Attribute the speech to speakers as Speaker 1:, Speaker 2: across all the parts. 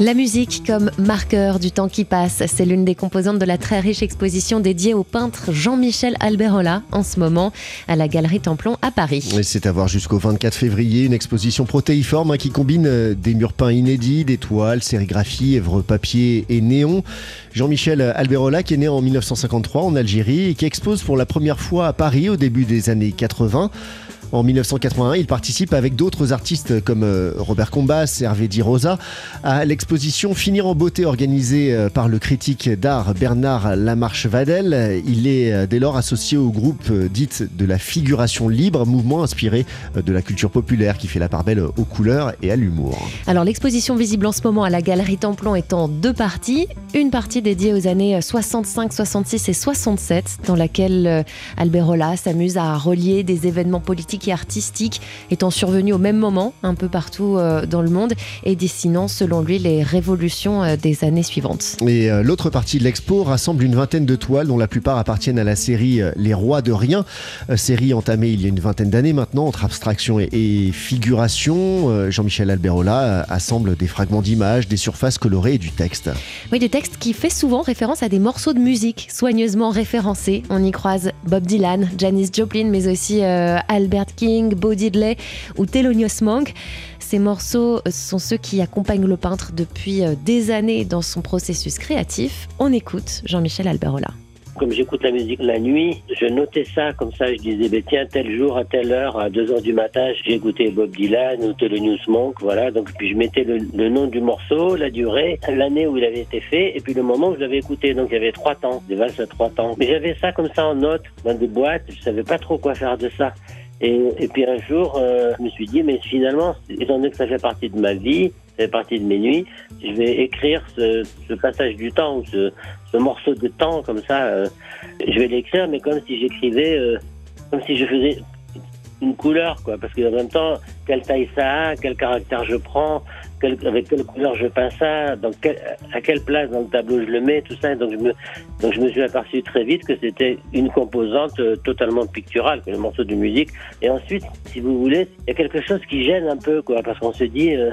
Speaker 1: La musique comme marqueur du temps qui passe, c'est l'une des composantes de la très riche exposition dédiée au peintre Jean-Michel Alberola en ce moment à la Galerie Templon à Paris.
Speaker 2: C'est à voir jusqu'au 24 février, une exposition protéiforme hein, qui combine euh, des murs peints inédits, des toiles, sérigraphie, œuvres papier et néon. Jean-Michel Alberola qui est né en 1953 en Algérie et qui expose pour la première fois à Paris au début des années 80. En 1981, il participe avec d'autres artistes comme euh, Robert Combas, Hervé Di Rosa à l'exposition Finir en beauté organisée euh, par le critique d'art Bernard Lamarche-Vadel. Il est euh, dès lors associé au groupe dit de la figuration libre, mouvement inspiré de la culture populaire qui fait la part belle aux couleurs et à l'humour.
Speaker 1: Alors l'exposition visible en ce moment à la Galerie Templon est en deux parties. Une partie dédiée aux années 65, 66 et 67 dans laquelle Alberola s'amuse à relier des événements politiques artistique étant survenu au même moment un peu partout euh, dans le monde et dessinant selon lui les révolutions euh, des années suivantes.
Speaker 2: Et euh, l'autre partie de l'expo rassemble une vingtaine de toiles dont la plupart appartiennent à la série Les Rois de Rien, série entamée il y a une vingtaine d'années maintenant entre abstraction et, figuration. Jean-Michel Alberola assemble des fragments d'images, des surfaces colorées et du texte.
Speaker 1: Oui, des textes qui fait souvent référence à des morceaux de musique soigneusement référencés. On y croise Bob Dylan, Janis Joplin, mais aussi Albert King, Bo Diddley ou Thelonious Monk. Ces morceaux sont ceux qui accompagnent le peintre depuis euh, des années dans son processus créatif. On écoute Jean-Michel Alberola.
Speaker 3: Comme j'écoute la musique la nuit, je notais ça comme ça. Je disais, ben, tiens, tel jour, à telle heure, à 2 heures du matin, j'ai écouté Bob Dylan ou Thelonious Monk, voilà. Donc, puis je mettais le, nom du morceau, la durée, l'année où il avait été fait, et puis le moment où je l'avais écouté. Donc, il y avait trois temps, des valses à trois temps. Mais j'avais ça comme ça en note, dans des boîtes. Je savais pas trop quoi faire de ça. Et, puis un jour, euh, je me suis dit, mais finalement, étant donné que ça fait partie de ma vie, ça fait partie de mes nuits, je vais écrire ce, passage du temps, ce, ce, morceau de temps comme ça. Euh, je vais l'écrire, mais comme si j'écrivais, euh, comme si je faisais une couleur, quoi. Parce qu'en même temps, quelle taille ça a, quel caractère je prends, avec quelle couleur je peins ça, à quelle place dans le tableau je le mets, tout ça. Donc je me, suis aperçu très vite que c'était une composante euh, totalement picturale, que le morceau de musique. Et ensuite, si vous voulez, il y a quelque chose qui gêne un peu, parce qu'on se dit. Euh,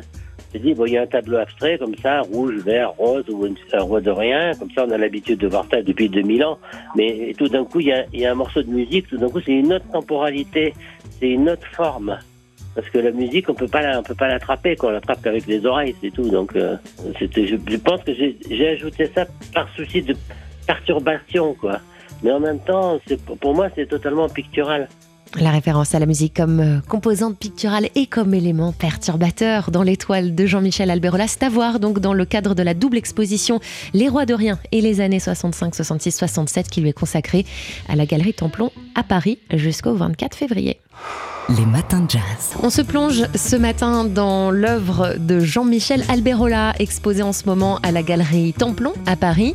Speaker 3: il y a un tableau abstrait comme ça, rouge, vert, rose, ou un roi de rien, comme ça on a l'habitude de voir ça depuis 2000 ans, mais tout d'un coup il y a un morceau de musique, tout d'un coup c'est une autre temporalité, c'est une autre forme. Parce que la musique, on peut pas, on peut pas l'attraper, qu'on l'attrape qu'avec les oreilles, c'est tout. Donc, euh, c'était, je, pense que j'ai ajouté ça par souci de perturbation, quoi. Mais en même temps, pour moi, c'est totalement pictural.
Speaker 1: La référence à la musique comme euh, composante picturale et comme élément perturbateur dans l'étoile de Jean-Michel Alberola, c'est à voir donc dans le cadre de la double exposition Les Rois de Rien et les années 65, 66, 67 qui lui est consacrée à la Galerie Templon à Paris jusqu'au 24 février.
Speaker 4: Les matins de jazz.
Speaker 1: On se plonge ce matin dans l'œuvre de Jean-Michel Alberola, exposée en ce moment à la galerie Templon à Paris.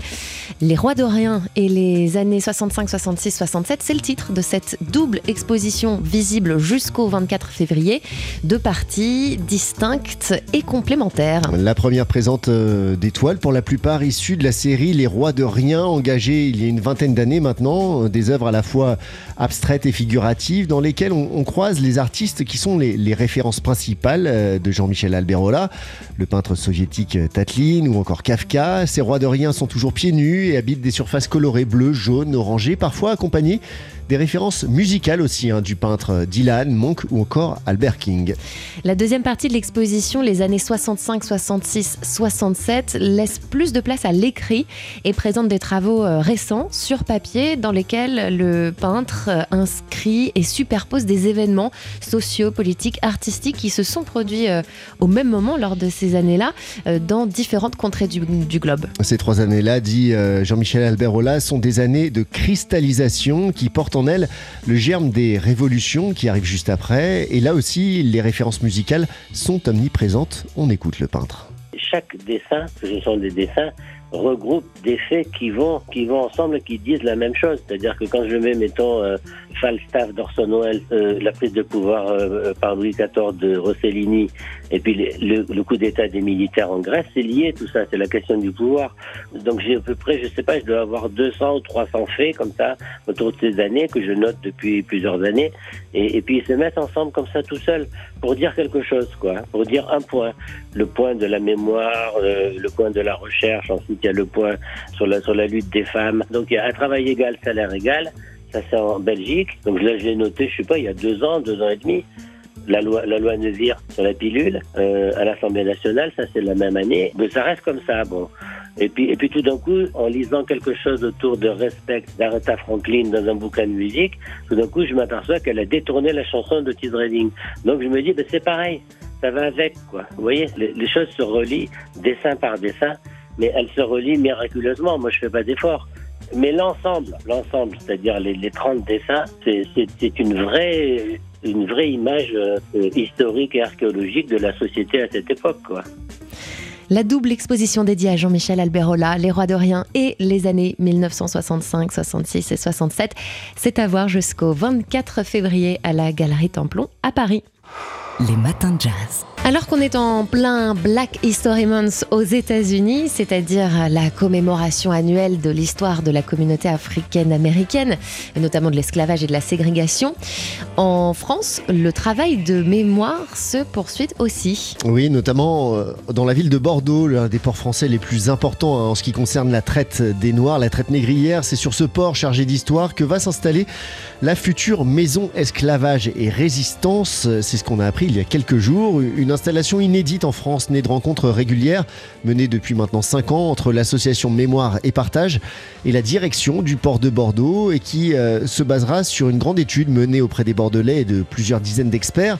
Speaker 1: Les Rois d'Orient et les années 65, 66, 67, c'est le titre de cette double exposition visible jusqu'au 24 février. Deux parties distinctes et complémentaires.
Speaker 2: La première présente euh, des toiles, pour la plupart issues de la série Les Rois de Rien, engagée il y a une vingtaine d'années maintenant, euh, des œuvres à la fois abstraites et figuratives, dans lesquelles on, croise les artistes qui sont les, références principales euh, de Jean-Michel Alberola, le peintre soviétique Tatlin ou encore Kafka. Ces Rois de Rien sont toujours pieds nus et habitent des surfaces colorées bleues, jaunes, orangées, parfois accompagnées des références musicales aussi hein, du peintre Dylan, Monk ou encore Albert King.
Speaker 1: La deuxième partie de l'exposition, les années 65, 66, 67, laisse plus de place à l'écrit et présente des travaux euh, récents sur papier dans lesquels le peintre euh, inscrit et superpose des événements sociaux, politiques, artistiques qui se sont produits euh, au même moment lors de ces années-là dans différentes contrées du, globe.
Speaker 2: Ces trois années-là, dit Jean-Michel Alberola, sont des années de cristallisation qui portent en elle le germe des révolutions qui arrivent juste après. Et là aussi, les références musicales sont omniprésentes. On écoute le peintre.
Speaker 3: Chaque dessin, ce sont des dessins, regroupe des faits qui vont, qui vont ensemble, qui disent la même chose. C'est-à-dire que quand je mets, mettons, euh, Falstaff d'Orson Welles, euh, la prise de pouvoir euh, par Louis XIV de Rossellini, et puis le, coup d'État des militaires en Grèce, c'est lié tout ça, c'est la question du pouvoir. Donc j'ai à peu près, je sais pas, je dois avoir 200 ou 300 faits comme ça autour de ces années que je note depuis plusieurs années, et, et puis ils se mettent ensemble comme ça tout seuls pour dire quelque chose, quoi, pour dire un point, le point de la mémoire, le point de la recherche, ensuite il y a le point sur la, sur la lutte des femmes. Donc il y a un travail égal, salaire égal. Ça c'est en Belgique. Donc là je l'ai noté, je sais pas, il y a deux ans, deux ans et demi. La loi, la loi sur la pilule euh, à l'Assemblée nationale, ça c'est la même année. Mais ça reste comme ça, bon. Et puis, et puis tout d'un coup, en lisant quelque chose autour de Respect d'Aretha Franklin dans un bouquin de musique, tout d'un coup, je m'aperçois qu'elle a détourné la chanson de Otis Redding. Donc je me dis, ben, c'est pareil, ça va avec, quoi. Vous voyez, les, choses se relient dessin par dessin mais elle se relie miraculeusement. Moi, je fais pas d'effort. Mais l'ensemble, l'ensemble, c'est-à-dire les, les 30 dessins, c'est une vraie, une vraie image euh, historique et archéologique de la société à cette époque, quoi.
Speaker 1: La double exposition dédiée à Jean-Michel Alberola, Les Rois de Rien et les années 1965, 66 et 67, c'est à voir jusqu'au 24 février à la Galerie Templon à Paris.
Speaker 4: Les matins de jazz.
Speaker 1: Alors qu'on est en plein Black History Month aux États-Unis, c'est-à-dire la commémoration annuelle de l'histoire de la communauté africaine-américaine, notamment de l'esclavage et de la ségrégation, en France, le travail de mémoire se poursuit aussi.
Speaker 2: Oui, notamment euh, dans la ville de Bordeaux, l'un des ports français les plus importants hein, en ce qui concerne la traite des Noirs, la traite négrière. C'est sur ce port chargé d'histoire que va s'installer la future maison esclavage et résistance. C'est ce qu'on a appris il y a quelques jours. Installation inédite en France, née de rencontres régulières, menée depuis maintenant 5 ans entre l'association Mémoire et Partage et la direction du port de Bordeaux et qui euh, se basera sur une grande étude menée auprès des Bordelais et de plusieurs dizaines d'experts.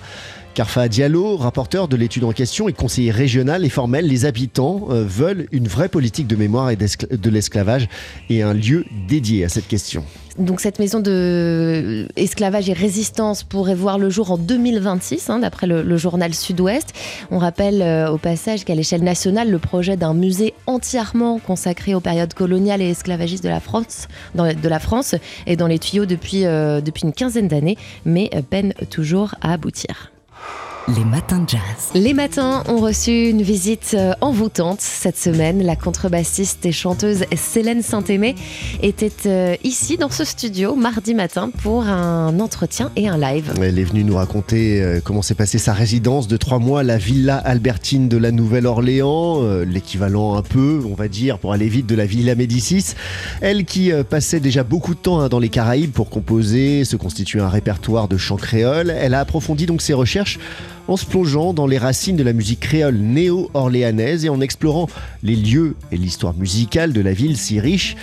Speaker 2: Carfa Diallo, rapporteur de l'étude en question et conseiller régional et formel, les habitants euh, veulent une vraie politique de mémoire et de l'esclavage et un lieu dédié à cette question.
Speaker 1: Donc cette maison de esclavage et résistance pourrait voir le jour en 2026, hein, d'après le, journal Sud-Ouest. On rappelle euh, au passage qu'à l'échelle nationale, le projet d'un musée entièrement consacré aux périodes coloniales et esclavagistes de la France, est dans les tuyaux depuis, euh, depuis une quinzaine d'années, mais peine toujours à aboutir.
Speaker 4: Les matins de jazz.
Speaker 1: Les matins ont reçu une visite euh, envoûtante cette semaine. La contrebassiste et chanteuse Célène Saint-Aimé était euh, ici dans ce studio mardi matin pour un entretien et un live.
Speaker 2: Elle est venue nous raconter euh, comment s'est passée sa résidence de trois mois, la Villa Albertine de la Nouvelle-Orléans, l'équivalent un peu, on va dire, pour aller vite, de la Villa Médicis. Elle qui passait déjà beaucoup de temps hein, dans les Caraïbes pour composer, se constituer un répertoire de chants créoles. Elle a approfondi donc ses recherches en se plongeant dans les racines de la musique créole néo-orléanaise et en explorant les lieux et l'histoire musicale de la ville si riche.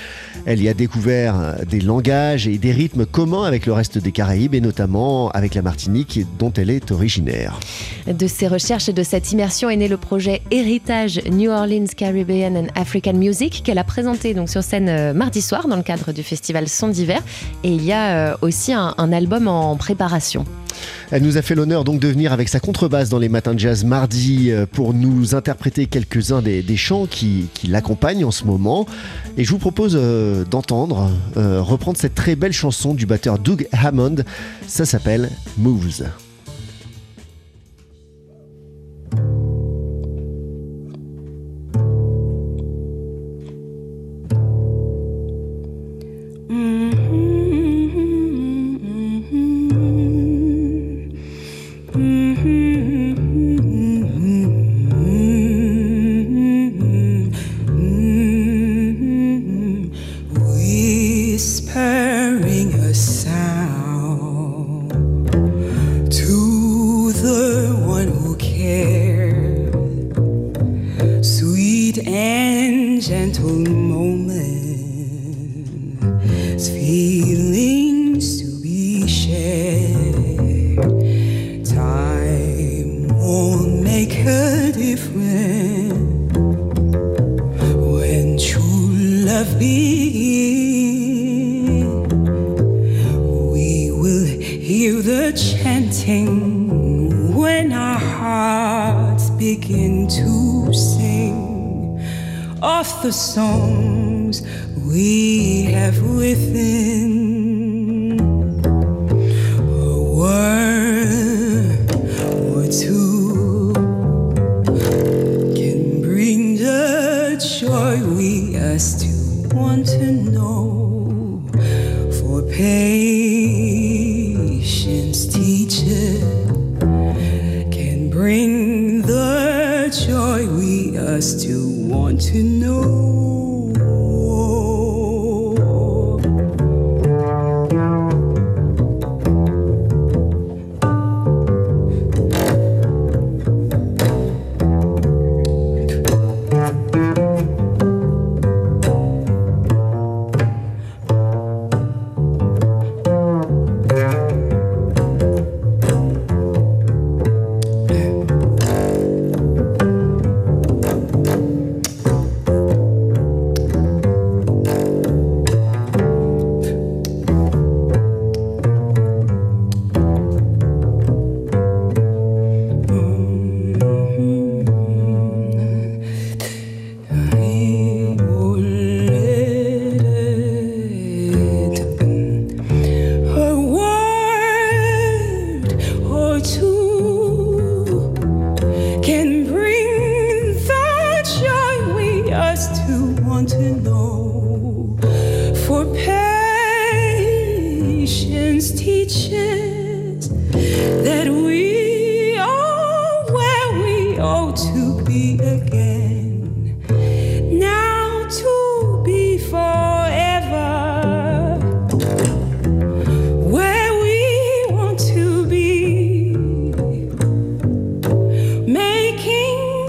Speaker 2: Elle y a découvert des langages et des rythmes communs avec le reste des Caraïbes et notamment avec la Martinique dont elle est originaire.
Speaker 1: De ces recherches et de cette immersion est né le projet Héritage New Orleans Caribbean and African Music qu'elle a présenté donc sur scène euh, mardi soir dans le cadre du festival Son d'hiver et il y a euh, aussi un, un album en préparation.
Speaker 2: Elle nous a fait l'honneur donc de venir avec sa contrebasse dans les matins de jazz mardi euh, pour nous interpréter quelques-uns des, chants qui, qui l'accompagnent en ce moment. Et je vous propose euh, d'entendre euh, reprendre cette très belle chanson du batteur Doug Hammond. Ça s'appelle Moves.
Speaker 5: gentle the songs we have within. A word or two can bring the joy we ask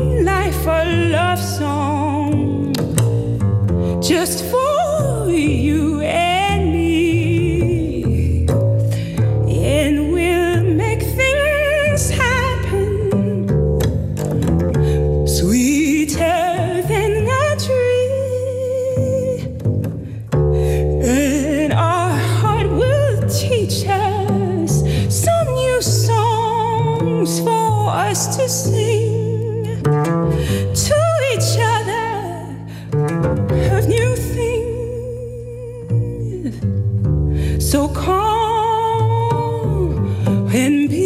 Speaker 5: life a love song just for you come and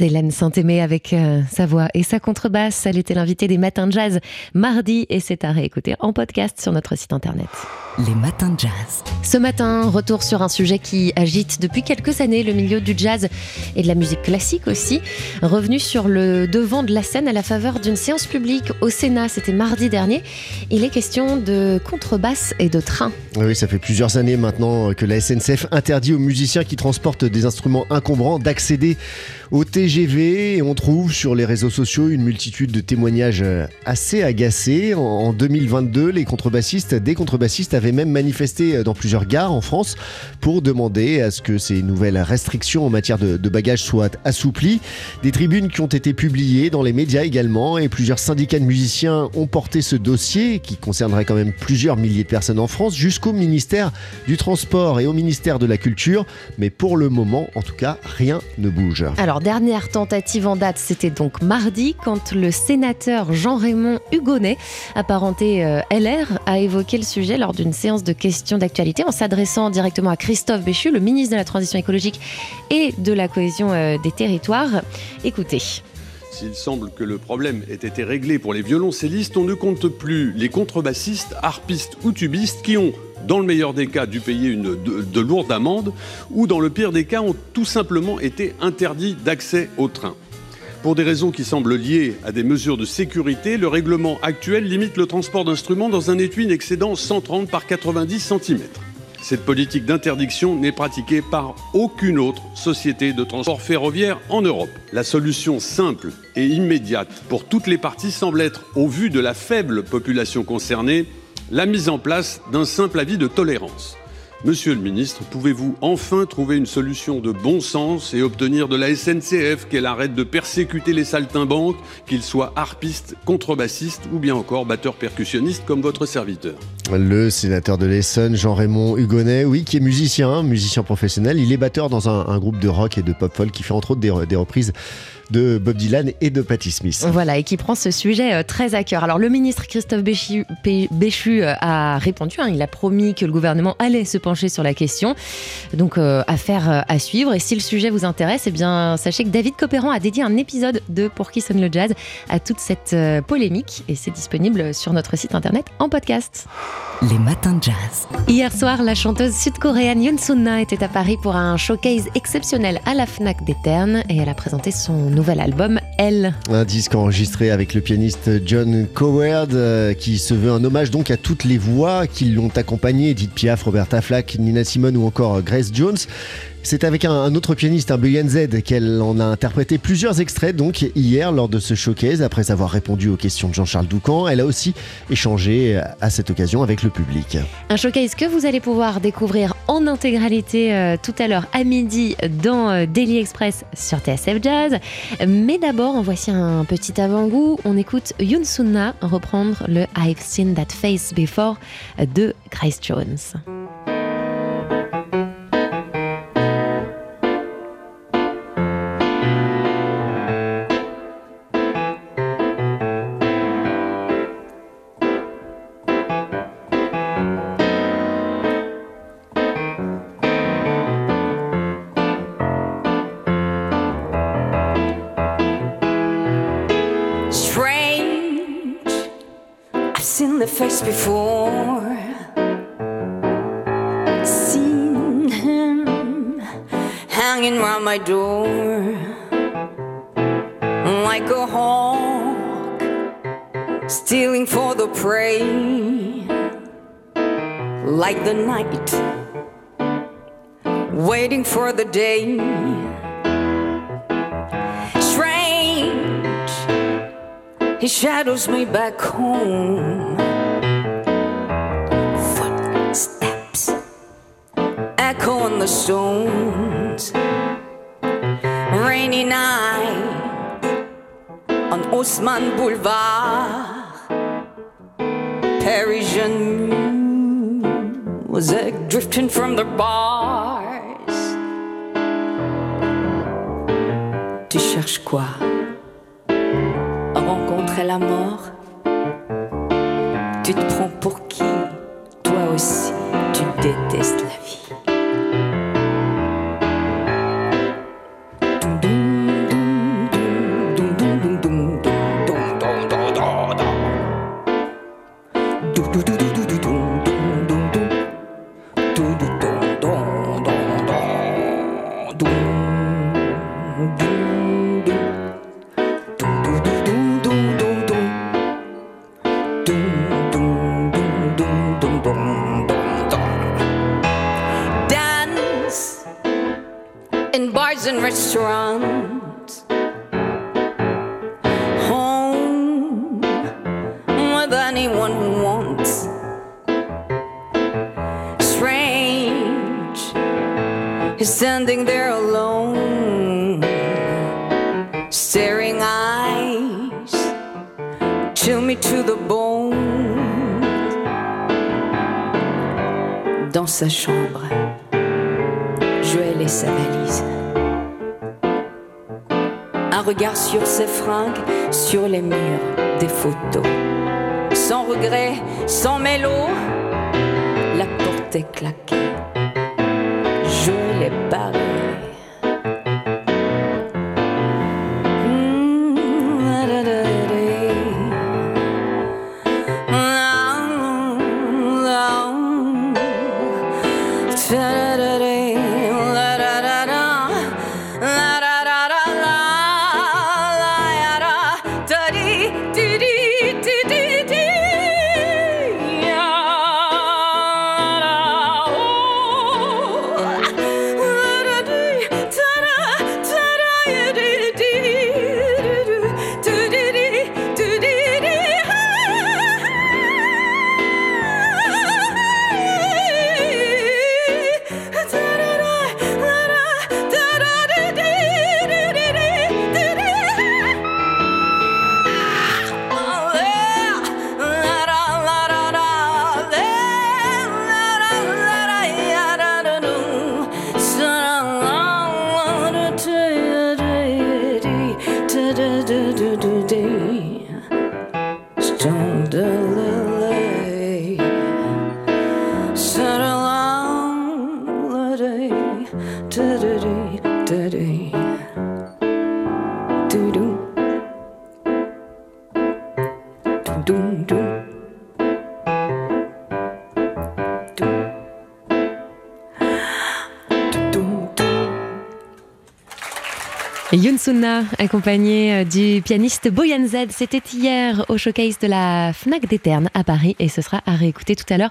Speaker 1: C'est Hélène Saint-Aimé avec euh, sa voix et sa contrebasse. Elle était l'invitée des Matins de Jazz mardi et c'est à réécouter en podcast sur notre site internet.
Speaker 4: Les matins de jazz.
Speaker 1: Ce matin, retour sur un sujet qui agite depuis quelques années le milieu du jazz et de la musique classique aussi. Revenu sur le devant de la scène à la faveur d'une séance publique au Sénat, c'était mardi dernier. Il est question de contrebasse et de train.
Speaker 2: Oui, ça fait plusieurs années maintenant que la SNCF interdit aux musiciens qui transportent des instruments encombrants d'accéder au Et on trouve sur les réseaux sociaux une multitude de témoignages assez agacés. En- En 2022, les contrebassistes, des contrebassistes avaient même manifesté dans plusieurs gares en France pour demander à ce que ces nouvelles restrictions en matière de, de bagages soient assouplies. Des tribunes qui ont été publiées dans les médias également et plusieurs syndicats de musiciens ont porté ce dossier qui concernerait quand même plusieurs milliers de personnes en France jusqu'au ministère du Transport et au ministère de la Culture. Mais pour le moment, en tout cas, rien ne bouge.
Speaker 1: Alors, dernière tentative en date, c'était donc mardi, quand le sénateur Jean-Raymond Hugonnet, apparenté euh, LR, a évoqué le sujet lors d'une séance de questions d'actualité en s'adressant directement à Christophe Béchu, le ministre de la Transition écologique et de la cohésion euh, des territoires. Écoutez.
Speaker 6: S'il semble que le problème ait été réglé pour les violoncellistes, on ne compte plus les contrebassistes, harpistes ou tubistes qui ont, dans le meilleur des cas, dû payer une, de, de lourdes amendes ou, dans le pire des cas, ont tout simplement été interdits d'accès au train. Pour des raisons qui semblent liées à des mesures de sécurité, le règlement actuel limite le transport d'instruments dans un étui n'excédant 130 par 90 cm. Cette politique d'interdiction n'est pratiquée par aucune autre société de transport ferroviaire en Europe. La solution simple et immédiate pour toutes les parties semble être, au vu de la faible population concernée, la mise en place d'un simple avis de tolérance. Monsieur le ministre, pouvez-vous enfin trouver une solution de bon sens et obtenir de la SNCF qu'elle arrête de persécuter les saltimbanques, qu'ils soient harpistes, contrebassistes ou bien encore batteurs percussionnistes comme votre serviteur?
Speaker 2: Le sénateur de l'Essonne, Jean-Raymond Hugonnet, oui, qui est musicien, musicien professionnel. Il est batteur dans un, groupe de rock et de pop folk qui fait entre autres des reprises de Bob Dylan et de Patti Smith.
Speaker 1: Voilà, et qui prend ce sujet euh, très à cœur. Alors, le ministre Christophe Béchu, Bé- Béchu, euh, a répondu. hein, il a promis que le gouvernement allait se pencher sur la question. Donc, euh, affaire à suivre. Et si le sujet vous intéresse, eh bien, sachez que David Copéran a dédié un épisode de Pour qui sonne le jazz à toute cette polémique. Et c'est disponible sur notre site internet en podcast.
Speaker 4: Les matins de jazz.
Speaker 1: Hier soir, la chanteuse sud-coréenne Yoon Sun-na était à Paris pour un showcase exceptionnel à la Fnac des Ternes et elle a présenté son nouvel album Elle.
Speaker 2: Un disque enregistré avec le pianiste John Coward euh, qui se veut un hommage donc à toutes les voix qui l'ont accompagné, Edith Piaf, Roberta Flack, Nina Simone ou encore Grace Jones. C'est avec un, autre pianiste, un BNZ, qu'elle en a interprété plusieurs extraits donc hier lors de ce showcase. Après avoir répondu aux questions de Jean-Charles Doucan, elle a aussi échangé euh, à cette occasion avec le public.
Speaker 1: Un showcase que vous allez pouvoir découvrir en intégralité euh, tout à l'heure à midi dans euh, Daily Express sur TSF Jazz. Mais d'abord, en voici un petit avant-goût. On écoute Yoon Sun-na reprendre le I've Seen That Face Before de Grace Jones.
Speaker 7: Before. Seen him hanging round my door like a hawk, stealing for the prey, like the night, waiting for the day. Strange. He shadows me back home. The stones. Rainy night on Haussmann Boulevard. Parisian music drifting from the bars. Tu cherches quoi? rencontrer la mort? Tu te prends pour qui? Toi aussi, tu détestes la and restaurants. Home with anyone who wants. Strange, he's standing there alone, staring eyes, chill me to the bone. Dans sa chambre, Joël et sa valise. Regard sur ses fringues, sur les murs, des photos. Sans regret, sans mélo, la porte est claquée. Joël est barré. tenderly.
Speaker 1: Yunsuna, accompagné euh, du pianiste Boyan Z, c'était hier au showcase de la Fnac d'Eterne à Paris et ce sera à réécouter tout à l'heure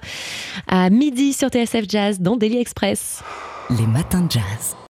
Speaker 1: à midi sur TSF Jazz dans Daily Express.
Speaker 4: Les matins de jazz.